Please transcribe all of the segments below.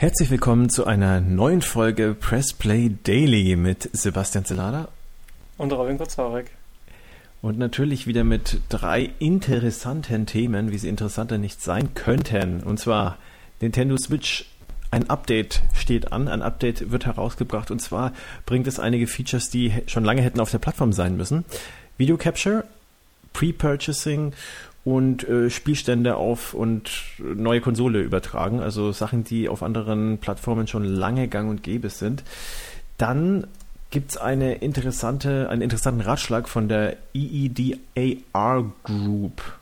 Herzlich willkommen zu einer neuen Folge Press Play Daily mit Sebastian Zelada und Robin Kurzorek. Und natürlich wieder mit drei interessanten Themen, wie sie interessanter nicht sein könnten. Und zwar Nintendo Switch. Ein Update steht an, ein Update wird herausgebracht und zwar bringt es einige Features, die schon lange hätten auf der Plattform sein müssen. Video Capture, Pre-Purchasing und äh, Spielstände auf und neue Konsole übertragen, also Sachen, die auf anderen Plattformen schon lange gang und gäbe sind. Dann gibt es eine interessante, einen interessanten Ratschlag von der EEDAR Group.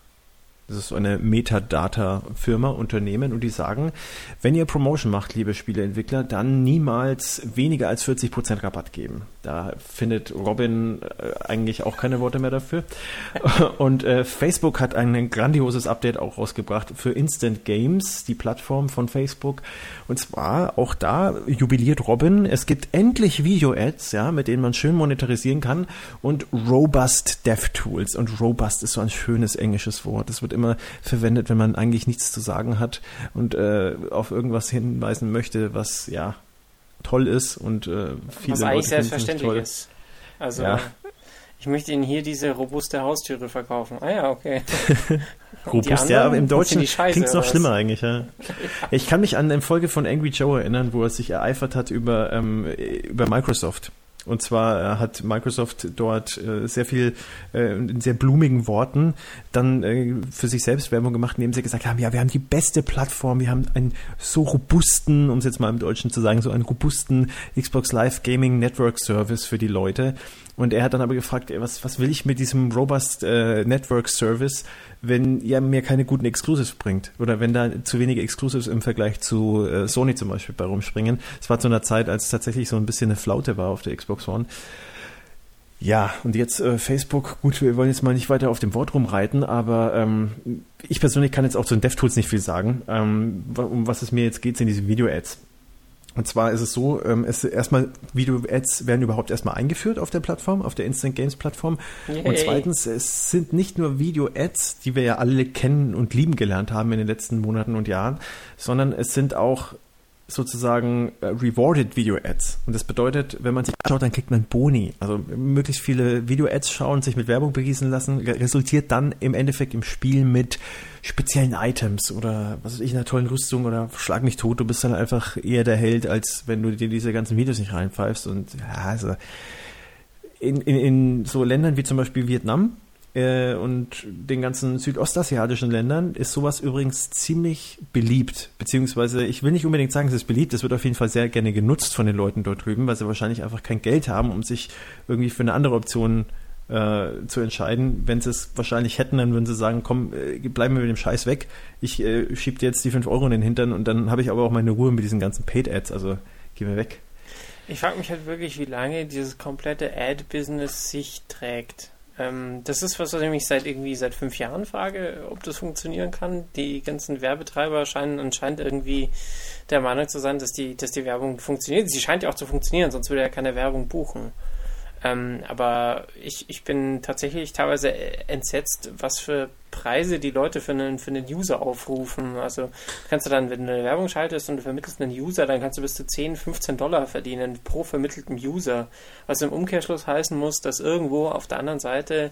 Das ist so eine Metadata-Firma, Unternehmen, und die sagen, wenn ihr Promotion macht, liebe Spieleentwickler, dann niemals weniger als 40% Rabatt geben. Da findet Robin äh, eigentlich auch keine Worte mehr dafür. Und äh, Facebook hat ein grandioses Update auch rausgebracht für Instant Games, die Plattform von Facebook. Und zwar auch da jubiliert Robin. Es gibt endlich Video-Ads, ja, mit denen man schön monetarisieren kann und Robust DevTools. Und Robust ist so ein schönes englisches Wort. Das wird immer verwendet, wenn man eigentlich nichts zu sagen hat und äh, auf irgendwas hinweisen möchte, was ja toll ist und äh, viele was eigentlich selbstverständlich ist. Also ja. ich möchte Ihnen hier diese robuste Haustüre verkaufen. Ah ja, okay. Robust, ja, aber im Deutschen klingt es noch schlimmer eigentlich. Ja. Ich kann mich an eine Folge von Angry Joe erinnern, wo er sich ereifert hat über, ähm, über Microsoft. Und zwar äh, hat Microsoft dort äh, sehr viel äh, in sehr blumigen Worten dann für sich selbst Werbung gemacht, indem sie gesagt haben, ja, wir haben die beste Plattform, wir haben einen so robusten, um es jetzt mal im Deutschen zu sagen, so einen robusten Xbox Live Gaming Network Service für die Leute. Und er hat dann aber gefragt, was, was will ich mit diesem Robust äh, Network Service, wenn ihr mir keine guten Exclusives bringt? Oder wenn da zu wenige Exclusives im Vergleich zu äh, Sony zum Beispiel bei rumspringen. Es war zu einer Zeit, als es tatsächlich so ein bisschen eine Flaute war auf der Xbox One. Ja, und jetzt äh, Facebook, gut, wir wollen jetzt mal nicht weiter auf dem Wort rumreiten, aber ähm, ich persönlich kann jetzt auch zu den DevTools nicht viel sagen. Ähm, um was es mir jetzt geht, sind diese Video-Ads. Und zwar ist es so, ähm, es erstmal Video-Ads werden überhaupt erstmal eingeführt auf der Plattform, auf der Instant Games Plattform. Yay. Und zweitens, es sind nicht nur Video-Ads, die wir ja alle kennen und lieben gelernt haben in den letzten Monaten und Jahren, sondern es sind auch sozusagen äh, rewarded Video-Ads. Und das bedeutet, wenn man sich anschaut, dann kriegt man Boni. Also möglichst viele Video-Ads schauen, sich mit Werbung begießen lassen, resultiert dann im Endeffekt im Spiel mit speziellen Items oder was weiß ich, einer tollen Rüstung oder schlag mich tot, du bist dann einfach eher der Held, als wenn du dir diese ganzen Videos nicht reinpfeifst. Und ja, also in, in, in so Ländern wie zum Beispiel Vietnam, äh, und den ganzen südostasiatischen Ländern ist sowas übrigens ziemlich beliebt. Beziehungsweise, ich will nicht unbedingt sagen, es ist beliebt, es wird auf jeden Fall sehr gerne genutzt von den Leuten dort drüben, weil sie wahrscheinlich einfach kein Geld haben, um sich irgendwie für eine andere Option äh, zu entscheiden. Wenn sie es wahrscheinlich hätten, dann würden sie sagen, komm, äh, bleiben wir mit dem Scheiß weg. Ich äh, schieb dir jetzt die 5 Euro in den Hintern und dann habe ich aber auch meine Ruhe mit diesen ganzen Paid-Ads, also geh mir weg. Ich frage mich halt wirklich, wie lange dieses komplette Ad-Business sich trägt. Ähm, das ist was, was ich mich seit irgendwie seit fünf Jahren frage, ob das funktionieren kann. Die ganzen Werbetreiber scheinen anscheinend irgendwie der Meinung zu sein, dass die, dass die Werbung funktioniert. Sie scheint ja auch zu funktionieren, sonst würde er keine Werbung buchen. Ähm, aber ich, ich bin tatsächlich teilweise entsetzt, was für Preise die Leute für einen, für einen User aufrufen. Also kannst du dann, wenn du eine Werbung schaltest und du vermittelst einen User, dann kannst du bis zu 10, 15 Dollar verdienen pro vermittelten User. Was im Umkehrschluss heißen muss, dass irgendwo auf der anderen Seite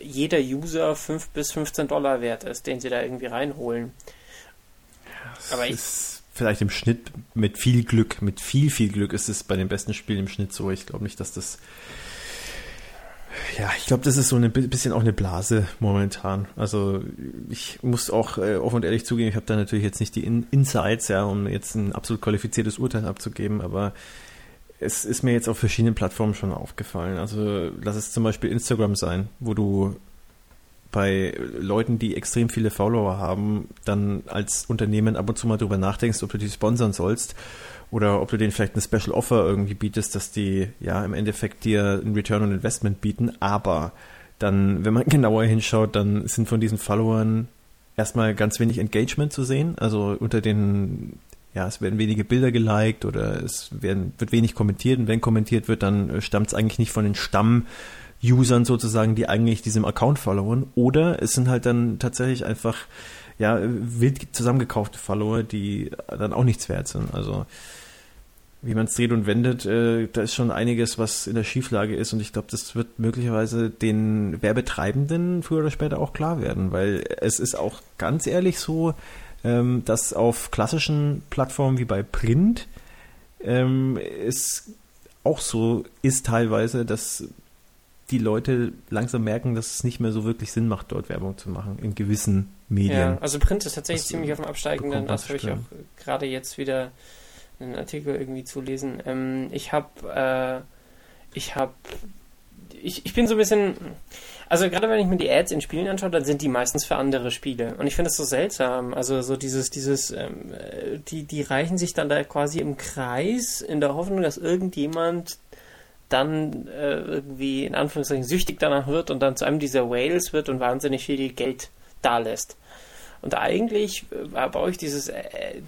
jeder User 5 bis 15 Dollar wert ist, den sie da irgendwie reinholen. Ja, Aber ich, vielleicht im Schnitt mit viel Glück, mit viel, viel Glück ist es bei den besten Spielen im Schnitt so. Ich glaube nicht, dass das. Ja, ich glaube, das ist so ein bisschen auch eine Blase momentan. Also ich muss auch äh, offen und ehrlich zugeben, ich habe da natürlich jetzt nicht die In Insights, ja, um jetzt ein absolut qualifiziertes Urteil abzugeben, aber es ist mir jetzt auf verschiedenen Plattformen schon aufgefallen. Also lass es zum Beispiel Instagram sein, wo du bei Leuten, die extrem viele Follower haben, dann als Unternehmen ab und zu mal darüber nachdenkst, ob du die sponsern sollst oder ob du denen vielleicht eine Special Offer irgendwie bietest, dass die ja im Endeffekt dir ein Return on Investment bieten. Aber dann, wenn man genauer hinschaut, dann sind von diesen Followern erstmal ganz wenig Engagement zu sehen. Also unter den ja, es werden wenige Bilder geliked oder es werden, wird wenig kommentiert und wenn kommentiert wird, dann stammt es eigentlich nicht von den Stamm Usern sozusagen, die eigentlich diesem Account followen. Oder es sind halt dann tatsächlich einfach ja, wild zusammengekaufte Follower, die dann auch nichts wert sind. Also wie man es dreht und wendet, äh, da ist schon einiges, was in der Schieflage ist und ich glaube, das wird möglicherweise den Werbetreibenden früher oder später auch klar werden, weil es ist auch ganz ehrlich so, ähm, dass auf klassischen Plattformen wie bei Print ähm, es auch so ist teilweise, dass die Leute langsam merken, dass es nicht mehr so wirklich Sinn macht, dort Werbung zu machen in gewissen Medien. Ja, also Print ist tatsächlich das ziemlich auf dem absteigenden Ast, habe ich auch gerade jetzt wieder einen Artikel irgendwie zu lesen. Ähm, ich habe, äh, ich habe, ich, ich bin so ein bisschen, also gerade wenn ich mir die Ads in Spielen anschaue, dann sind die meistens für andere Spiele. Und ich finde das so seltsam. Also so dieses, dieses, ähm, die, die reichen sich dann da quasi im Kreis in der Hoffnung, dass irgendjemand dann äh, irgendwie in Anführungszeichen süchtig danach wird und dann zu einem dieser Whales wird und wahnsinnig viel Geld da lässt. Und eigentlich äh, baue ich dieses, äh,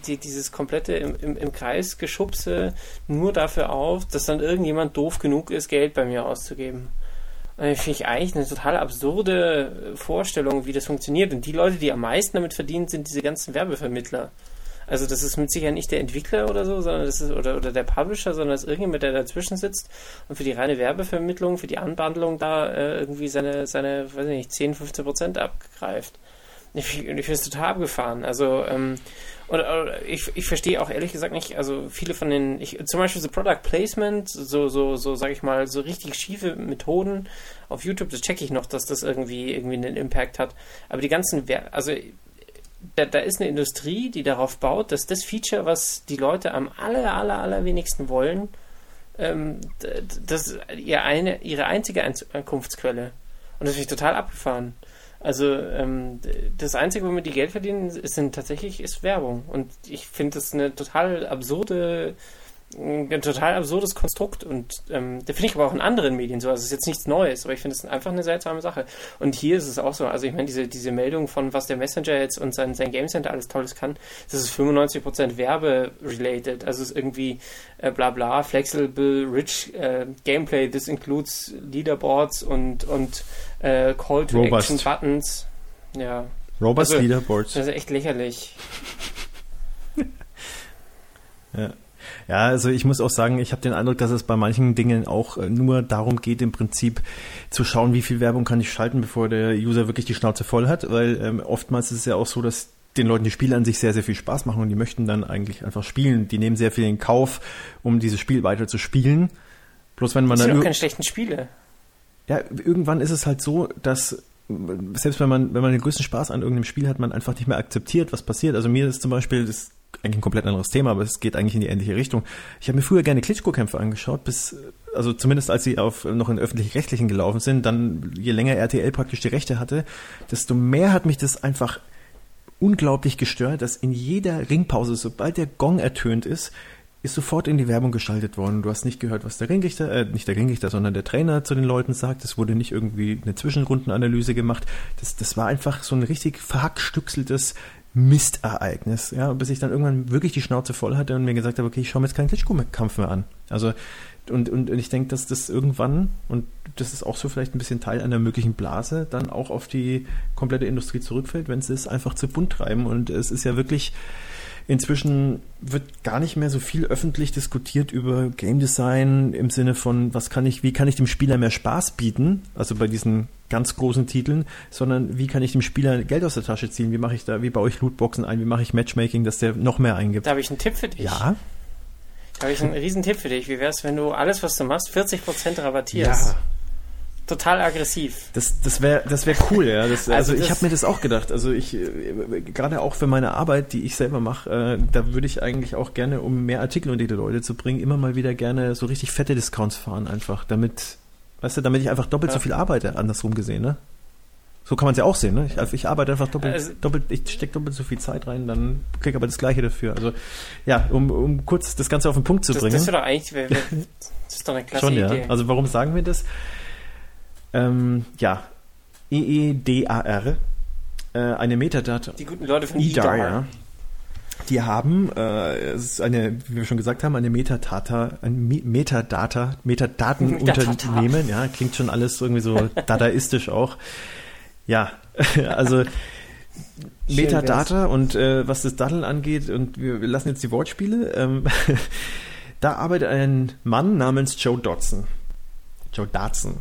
die, dieses komplette im, im, im Kreis geschubse nur dafür auf, dass dann irgendjemand doof genug ist, Geld bei mir auszugeben. Finde ich eigentlich eine total absurde Vorstellung, wie das funktioniert. Und die Leute, die am meisten damit verdienen, sind diese ganzen Werbevermittler. Also das ist mit Sicherheit nicht der Entwickler oder so, sondern das ist oder, oder der Publisher, sondern das ist irgendjemand, der dazwischen sitzt und für die reine Werbevermittlung, für die Anbandlung da äh, irgendwie seine, seine, weiß ich nicht, 10, 15 Prozent abgreift. Ich, ich finde es total abgefahren. Also, ähm, oder, ich, ich verstehe auch ehrlich gesagt nicht, also viele von den, ich, zum Beispiel so Product Placement, so, so, so, sag ich mal, so richtig schiefe Methoden auf YouTube, das checke ich noch, dass das irgendwie, irgendwie einen Impact hat. Aber die ganzen, also, da, da ist eine Industrie, die darauf baut, dass das Feature, was die Leute am aller, aller, allerwenigsten wollen, ähm, das ihre, eine, ihre einzige Einkunftsquelle. Und das finde ich total abgefahren. Also ähm, das Einzige, womit die Geld verdienen, ist, sind tatsächlich ist Werbung. Und ich finde das eine total absurde ein total absurdes Konstrukt und ähm, da finde ich aber auch in anderen Medien so. Also es ist jetzt nichts Neues, aber ich finde es einfach eine seltsame Sache. Und hier ist es auch so. Also ich meine, diese, diese Meldung von was der Messenger jetzt und sein, sein Game Center alles Tolles kann, das ist 95% Werbe-related. Also es ist irgendwie äh, bla bla, flexible, rich äh, Gameplay, this includes Leaderboards und, und äh, Call to Robust. Action Buttons. Ja. Robust also, Leaderboards. Das ist echt lächerlich. ja. Ja, also ich muss auch sagen, ich habe den Eindruck, dass es bei manchen Dingen auch äh, nur darum geht, im Prinzip zu schauen, wie viel Werbung kann ich schalten, bevor der User wirklich die Schnauze voll hat, weil ähm, oftmals ist es ja auch so, dass den Leuten die Spiele an sich sehr, sehr viel Spaß machen und die möchten dann eigentlich einfach spielen. Die nehmen sehr viel in Kauf, um dieses Spiel weiter zu spielen. Bloß wenn man das sind dann. keine schlechten Spiele. Ja, irgendwann ist es halt so, dass selbst wenn man, wenn man den größten Spaß an irgendeinem Spiel hat, man einfach nicht mehr akzeptiert, was passiert. Also mir ist zum Beispiel, das eigentlich ein komplett anderes Thema, aber es geht eigentlich in die ähnliche Richtung. Ich habe mir früher gerne Klitschko-Kämpfe angeschaut, bis, also zumindest als sie auf noch in öffentlich-rechtlichen gelaufen sind, dann je länger RTL praktisch die Rechte hatte, desto mehr hat mich das einfach unglaublich gestört, dass in jeder Ringpause, sobald der Gong ertönt ist, ist sofort in die Werbung geschaltet worden. Du hast nicht gehört, was der Ringrichter, äh, nicht der Ringrichter, sondern der Trainer zu den Leuten sagt. Es wurde nicht irgendwie eine Zwischenrundenanalyse gemacht. Das, das war einfach so ein richtig verhackstückseltes Mistereignis, ja, bis ich dann irgendwann wirklich die Schnauze voll hatte und mir gesagt habe, okay, ich schaue mir jetzt keinen Klitschko-Kampf mehr an. Also, und, und, und ich denke, dass das irgendwann, und das ist auch so vielleicht ein bisschen Teil einer möglichen Blase, dann auch auf die komplette Industrie zurückfällt, wenn sie es einfach zu bunt treiben. Und es ist ja wirklich, Inzwischen wird gar nicht mehr so viel öffentlich diskutiert über Game Design im Sinne von, was kann ich, wie kann ich dem Spieler mehr Spaß bieten, also bei diesen ganz großen Titeln, sondern wie kann ich dem Spieler Geld aus der Tasche ziehen, wie mache ich da, wie baue ich Lootboxen ein, wie mache ich Matchmaking, dass der noch mehr eingibt. Da habe ich einen Tipp für dich. Ja. Da habe ich einen riesen Tipp für dich. Wie wäre es, wenn du alles, was du machst, 40% rabattierst? Ja total aggressiv. Das, das wäre das wär cool, ja. Das, also, also ich habe mir das auch gedacht. Also ich, äh, gerade auch für meine Arbeit, die ich selber mache, äh, da würde ich eigentlich auch gerne, um mehr Artikel unter die Leute zu bringen, immer mal wieder gerne so richtig fette Discounts fahren, einfach, damit, weißt du, damit ich einfach doppelt ja. so viel arbeite, andersrum gesehen, ne? So kann man es ja auch sehen, ne? Ich, also ich arbeite einfach doppelt, also, doppelt ich stecke doppelt so viel Zeit rein, dann kriege aber das Gleiche dafür. Also ja, um, um kurz das Ganze auf den Punkt zu das, bringen. Das, doch eigentlich, das ist doch eine klasse Schon, ja. Idee. Also warum sagen wir das? Ähm, ja, EEDAR, äh, eine Metadata. Die guten Leute von EDAR, ja. Die haben, äh, es ist eine, wie wir schon gesagt haben, eine Metadata, ein Metadata, Metadatenunternehmen, ja, klingt schon alles irgendwie so dadaistisch auch. Ja, also Metadata und äh, was das Daddeln angeht, und wir, wir lassen jetzt die Wortspiele, ähm, da arbeitet ein Mann namens Joe Dodson. Joe Dodson.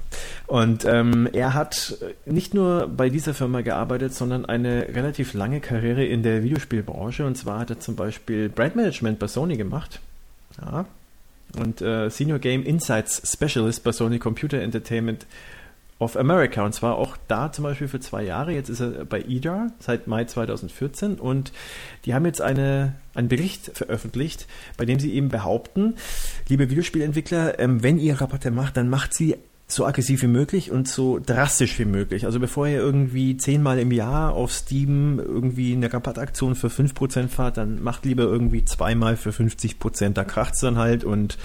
Und ähm, er hat nicht nur bei dieser Firma gearbeitet, sondern eine relativ lange Karriere in der Videospielbranche. Und zwar hat er zum Beispiel Brandmanagement bei Sony gemacht. Ja. Und äh, Senior Game Insights Specialist bei Sony Computer Entertainment of America und zwar auch da zum Beispiel für zwei Jahre. Jetzt ist er bei EDAR seit Mai 2014 und die haben jetzt eine, einen Bericht veröffentlicht, bei dem sie eben behaupten, liebe Videospielentwickler, ähm, wenn ihr Rabatte macht, dann macht sie so aggressiv wie möglich und so drastisch wie möglich. Also bevor ihr irgendwie zehnmal im Jahr auf Steam irgendwie eine Rabattaktion für 5% fahrt, dann macht lieber irgendwie zweimal für 50%. Da kracht's dann halt und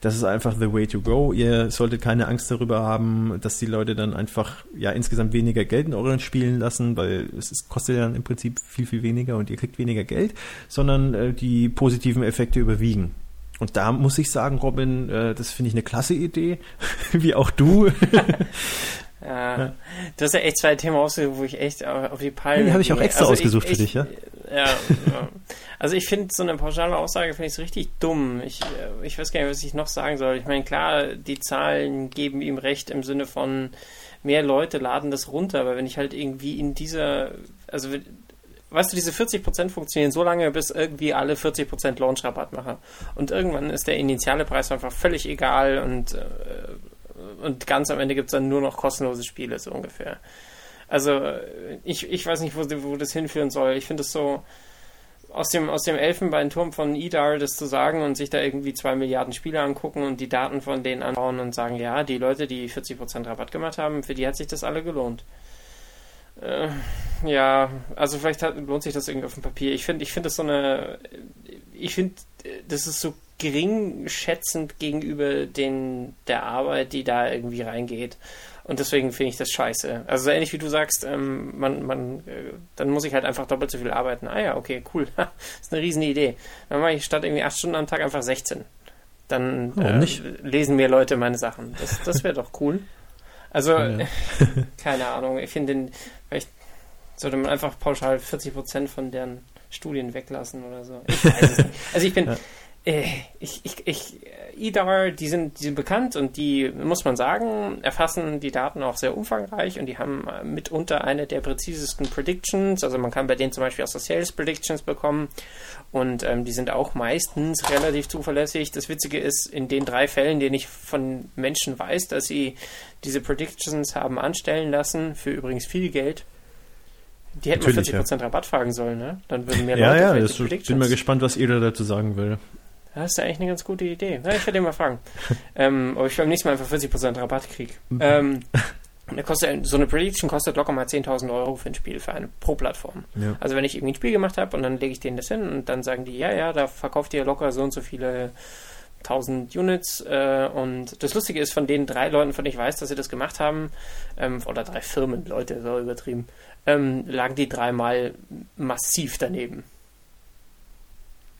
das ist einfach the way to go. Ihr solltet keine Angst darüber haben, dass die Leute dann einfach ja insgesamt weniger Geld in euren Spielen lassen, weil es ist, kostet ja dann im Prinzip viel, viel weniger und ihr kriegt weniger Geld, sondern äh, die positiven Effekte überwiegen. Und da muss ich sagen, Robin, äh, das finde ich eine klasse Idee, wie auch du. Ja, ja. Du hast ja echt zwei Themen ausgesucht, wo ich echt auf die Palme. Die habe ich auch extra also ausgesucht ich, für dich, ja? Ja, ja. Also ich finde so eine pauschale Aussage finde ich richtig dumm. Ich, äh, ich weiß gar nicht, was ich noch sagen soll. Ich meine, klar, die Zahlen geben ihm recht im Sinne von mehr Leute laden das runter, aber wenn ich halt irgendwie in dieser, also weißt du, diese 40% funktionieren so lange, bis irgendwie alle 40% Launch-Rabatt machen. Und irgendwann ist der initiale Preis einfach völlig egal und, äh, und ganz am Ende gibt es dann nur noch kostenlose Spiele, so ungefähr. Also ich, ich weiß nicht, wo, wo das hinführen soll. Ich finde es so, aus dem, aus dem Elfenbeinturm von IDAR das zu sagen und sich da irgendwie zwei Milliarden Spiele angucken und die Daten von denen anschauen und sagen, ja, die Leute, die 40% Rabatt gemacht haben, für die hat sich das alle gelohnt. Äh, ja, also vielleicht hat, lohnt sich das irgendwie auf dem Papier. Ich finde, ich finde das so eine, ich finde, das ist so gering schätzend gegenüber den, der Arbeit, die da irgendwie reingeht. Und deswegen finde ich das scheiße. Also ähnlich wie du sagst, ähm, man, man, äh, dann muss ich halt einfach doppelt so viel arbeiten. Ah ja, okay, cool. das ist eine riesen Idee. Dann mache ich statt irgendwie acht Stunden am Tag einfach 16. Dann äh, lesen mir Leute meine Sachen. Das, das wäre doch cool. Also, ja. keine Ahnung. Ich finde, vielleicht sollte man einfach pauschal 40% von deren Studien weglassen oder so. Ich weiß es nicht. Also ich bin, ja. Äh, ich, ich, ich, IDAR, die sind, die sind bekannt und die, muss man sagen, erfassen die Daten auch sehr umfangreich und die haben äh, mitunter eine der präzisesten Predictions. Also man kann bei denen zum Beispiel auch so Sales Predictions bekommen und ähm, die sind auch meistens relativ zuverlässig. Das Witzige ist, in den drei Fällen, denen ich von Menschen weiß, dass sie diese Predictions haben anstellen lassen, für übrigens viel Geld, die hätten Natürlich, 40% ja. Rabatt fragen sollen, ne? Dann würden mehr Leute Ja, ja, das bin mal gespannt, was ihr dazu sagen will. Das ist ja eigentlich eine ganz gute Idee. Ja, ich werde ihn mal fragen. ähm, ob ich beim nächsten Mal einfach 40% Rabatt kriege. Mhm. Ähm, kostet, so eine Prediction kostet locker mal 10.000 Euro für ein Spiel, für eine pro Plattform. Ja. Also wenn ich irgendwie ein Spiel gemacht habe und dann lege ich denen das hin und dann sagen die, ja, ja, da verkauft ihr locker so und so viele 1000 Units äh, und das Lustige ist, von den drei Leuten, von denen ich weiß, dass sie das gemacht haben, ähm, oder drei Firmen, Leute, so übertrieben, ähm, lagen die dreimal massiv daneben.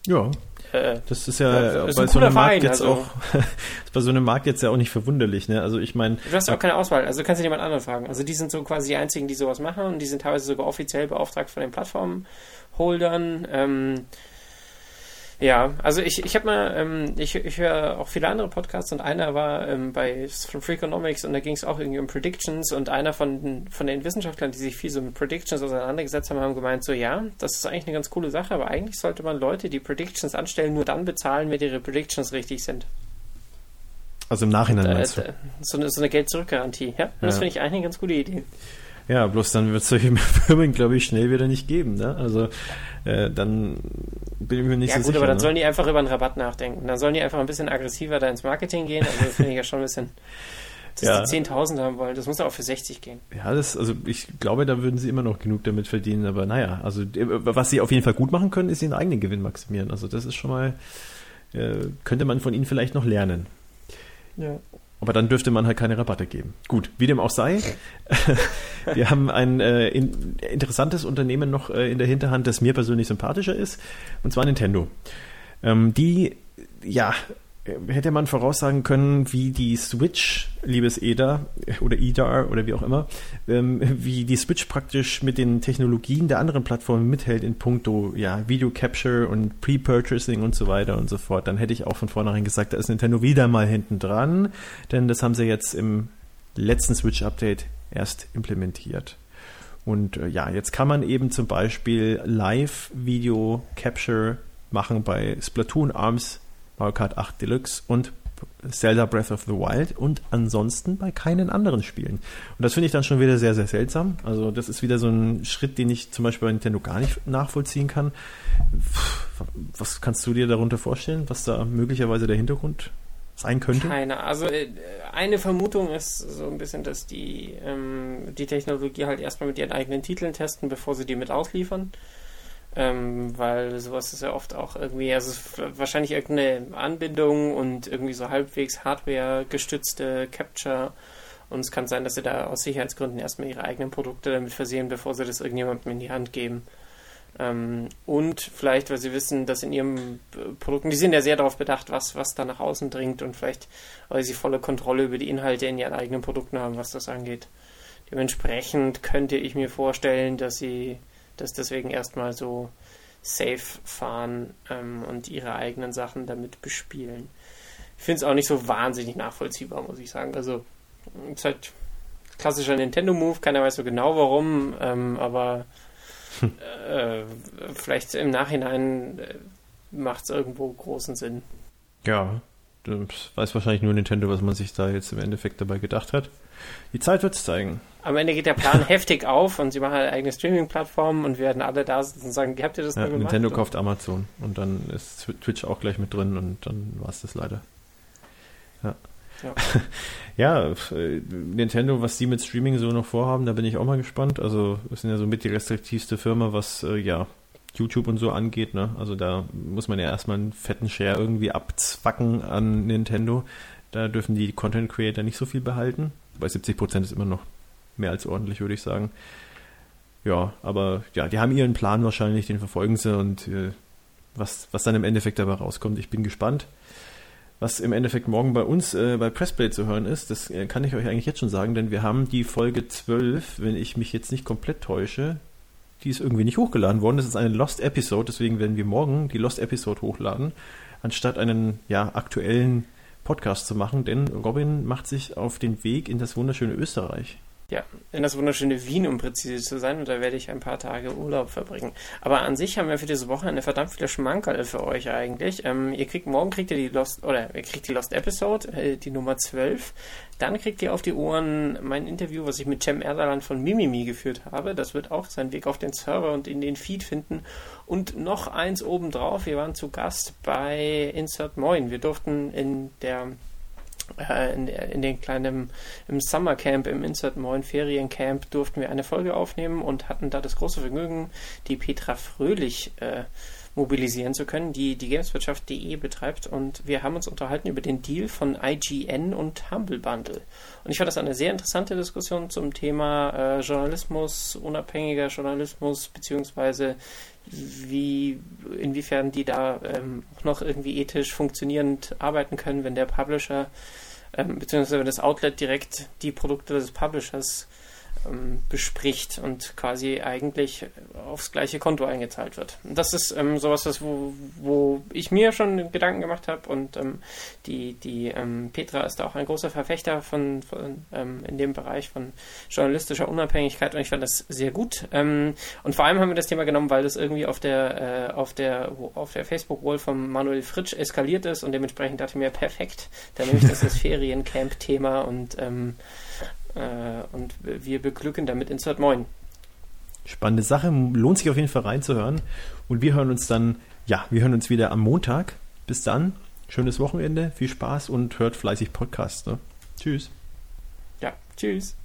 Ja, äh, das ist ja das ist bei so einem Markt Verein, jetzt also. auch bei so einem Markt jetzt ja auch nicht verwunderlich, ne? Also ich meine, du hast ja auch keine Auswahl, also kannst du jemand anderen fragen. Also die sind so quasi die einzigen, die sowas machen und die sind teilweise sogar offiziell beauftragt von den Plattformholdern. Ähm, ja, also ich, ich habe mal, ähm, ich, ich höre auch viele andere Podcasts und einer war ähm, bei von Freakonomics und da ging es auch irgendwie um Predictions und einer von, von den Wissenschaftlern, die sich viel so mit Predictions auseinandergesetzt haben, haben gemeint, so ja, das ist eigentlich eine ganz coole Sache, aber eigentlich sollte man Leute, die Predictions anstellen, nur dann bezahlen, wenn ihre Predictions richtig sind. Also im Nachhinein und, äh, meinst du? So eine, so eine Geld-Zurück-Garantie, ja? ja. Das finde ich eigentlich eine ganz gute Idee. Ja, bloß dann wird es solche Firmen, glaube ich, schnell wieder nicht geben. Ne? Also äh, dann bin ich mir nicht ja, so gut, sicher. Ja gut, aber dann ne? sollen die einfach über einen Rabatt nachdenken. Dann sollen die einfach ein bisschen aggressiver da ins Marketing gehen. Also das finde ich ja schon ein bisschen... Dass ja. die 10.000 haben wollen, das muss auch für 60 gehen. Ja, das, also ich glaube, da würden sie immer noch genug damit verdienen, aber naja, also was sie auf jeden Fall gut machen können, ist ihren eigenen Gewinn maximieren. Also das ist schon mal, äh, könnte man von ihnen vielleicht noch lernen. Ja. Aber dann dürfte man halt keine Rabatte geben. Gut, wie dem auch sei. wir haben ein äh, in, interessantes Unternehmen noch äh, in der Hinterhand, das mir persönlich sympathischer ist, und zwar Nintendo. Ähm, die, ja, hätte man voraussagen können, wie die Switch, liebes Eda oder Edar oder wie auch immer, ähm, wie die Switch praktisch mit den Technologien der anderen Plattformen mithält in puncto ja, Video Capture und Pre-Purchasing und so weiter und so fort, dann hätte ich auch von vornherein gesagt, da ist Nintendo wieder mal hinten dran, denn das haben sie jetzt im letzten Switch-Update erst implementiert. Und äh, ja, jetzt kann man eben zum Beispiel Live-Video Capture machen bei Splatoon Arms Mario Kart 8 Deluxe und Zelda Breath of the Wild und ansonsten bei keinen anderen Spielen. Und das finde ich dann schon wieder sehr, sehr seltsam. Also das ist wieder so ein Schritt, den ich zum Beispiel bei Nintendo gar nicht nachvollziehen kann. Was kannst du dir darunter vorstellen, was da möglicherweise der Hintergrund sein könnte? Keine. Also äh, eine Vermutung ist so ein bisschen, dass die ähm, die Technologie halt erstmal mit ihren eigenen Titeln testen, bevor sie die mit ausliefern. Ähm, weil sowas ist ja oft auch irgendwie, also wahrscheinlich irgendeine Anbindung und irgendwie so halbwegs Hardware-gestützte Capture. Und es kann sein, dass sie da aus Sicherheitsgründen erstmal ihre eigenen Produkte damit versehen, bevor sie das irgendjemandem in die Hand geben. Ähm, und vielleicht, weil sie wissen, dass in ihren Produkten, die sind ja sehr darauf bedacht, was, was da nach außen dringt und vielleicht, weil sie volle Kontrolle über die Inhalte in ihren eigenen Produkten haben, was das angeht. Dementsprechend könnte ich mir vorstellen, dass sie das deswegen erstmal so safe fahren ähm, und ihre eigenen Sachen damit bespielen. Ich finde es auch nicht so wahnsinnig nachvollziehbar, muss ich sagen. Also, es ist halt klassischer Nintendo-Move, keiner weiß so genau warum, ähm, aber hm. äh, vielleicht im Nachhinein äh, macht es irgendwo großen Sinn. Ja, das weiß wahrscheinlich nur Nintendo, was man sich da jetzt im Endeffekt dabei gedacht hat. Die Zeit wird es zeigen. Am Ende geht der Plan heftig auf und sie machen eine eigene Streaming-Plattform und wir werden alle da sitzen und sagen, habt ihr das ja, mal gemacht? Nintendo kauft Amazon und dann ist Twitch auch gleich mit drin und dann war es das leider. Ja. Ja. ja, äh, Nintendo, was die mit Streaming so noch vorhaben, da bin ich auch mal gespannt. Also, wir sind ja so mit die restriktivste Firma, was äh, ja YouTube und so angeht. Ne? Also, da muss man ja erstmal einen fetten Share irgendwie abzwacken an Nintendo. Da dürfen die Content Creator nicht so viel behalten. Bei 70 Prozent ist immer noch mehr als ordentlich, würde ich sagen. Ja, aber ja, die haben ihren Plan wahrscheinlich, den verfolgen sie und äh, was, was dann im Endeffekt dabei rauskommt, ich bin gespannt. Was im Endeffekt morgen bei uns äh, bei Pressplay zu hören ist, das äh, kann ich euch eigentlich jetzt schon sagen, denn wir haben die Folge 12, wenn ich mich jetzt nicht komplett täusche, die ist irgendwie nicht hochgeladen worden. Das ist eine Lost Episode, deswegen werden wir morgen die Lost Episode hochladen, anstatt einen ja, aktuellen Podcast zu machen, denn Robin macht sich auf den Weg in das wunderschöne Österreich. Ja, in das wunderschöne Wien, um präzise zu sein, und da werde ich ein paar Tage Urlaub verbringen. Aber an sich haben wir für diese Woche eine verdammt viele Schmankerl für euch eigentlich. Ähm, ihr kriegt morgen kriegt ihr die Lost oder ihr kriegt die Lost Episode, äh, die Nummer 12. Dann kriegt ihr auf die Ohren mein Interview, was ich mit Cem Erderland von Mimimi geführt habe. Das wird auch seinen Weg auf den Server und in den Feed finden. Und noch eins obendrauf, wir waren zu Gast bei Insert Moin. Wir durften in der in, in den kleinen im Summercamp, im Insert Moin Feriencamp durften wir eine Folge aufnehmen und hatten da das große Vergnügen, die Petra Fröhlich äh, mobilisieren zu können, die die Gameswirtschaft.de betreibt. Und wir haben uns unterhalten über den Deal von IGN und Humble Bundle. Und ich fand das eine sehr interessante Diskussion zum Thema äh, Journalismus, unabhängiger Journalismus, beziehungsweise wie, inwiefern die da ähm, noch irgendwie ethisch funktionierend arbeiten können, wenn der Publisher ähm, beziehungsweise wenn das Outlet direkt die Produkte des Publishers ähm, bespricht und quasi eigentlich aufs gleiche Konto eingezahlt wird. Das ist ähm, sowas, das, wo, wo ich mir schon Gedanken gemacht habe und ähm, die, die ähm, Petra ist da auch ein großer Verfechter von, von ähm, in dem Bereich von journalistischer Unabhängigkeit und ich fand das sehr gut. Ähm, und vor allem haben wir das Thema genommen, weil das irgendwie auf der äh, auf der auf der Facebook-Wall von Manuel Fritsch eskaliert ist und dementsprechend dachte ich mir perfekt, da nehme ich das als Feriencamp-Thema und und wir beglücken damit Insert Moin. Spannende Sache, lohnt sich auf jeden Fall reinzuhören. Und wir hören uns dann, ja, wir hören uns wieder am Montag. Bis dann, schönes Wochenende, viel Spaß und hört fleißig Podcasts. Ne? Tschüss. Ja, tschüss.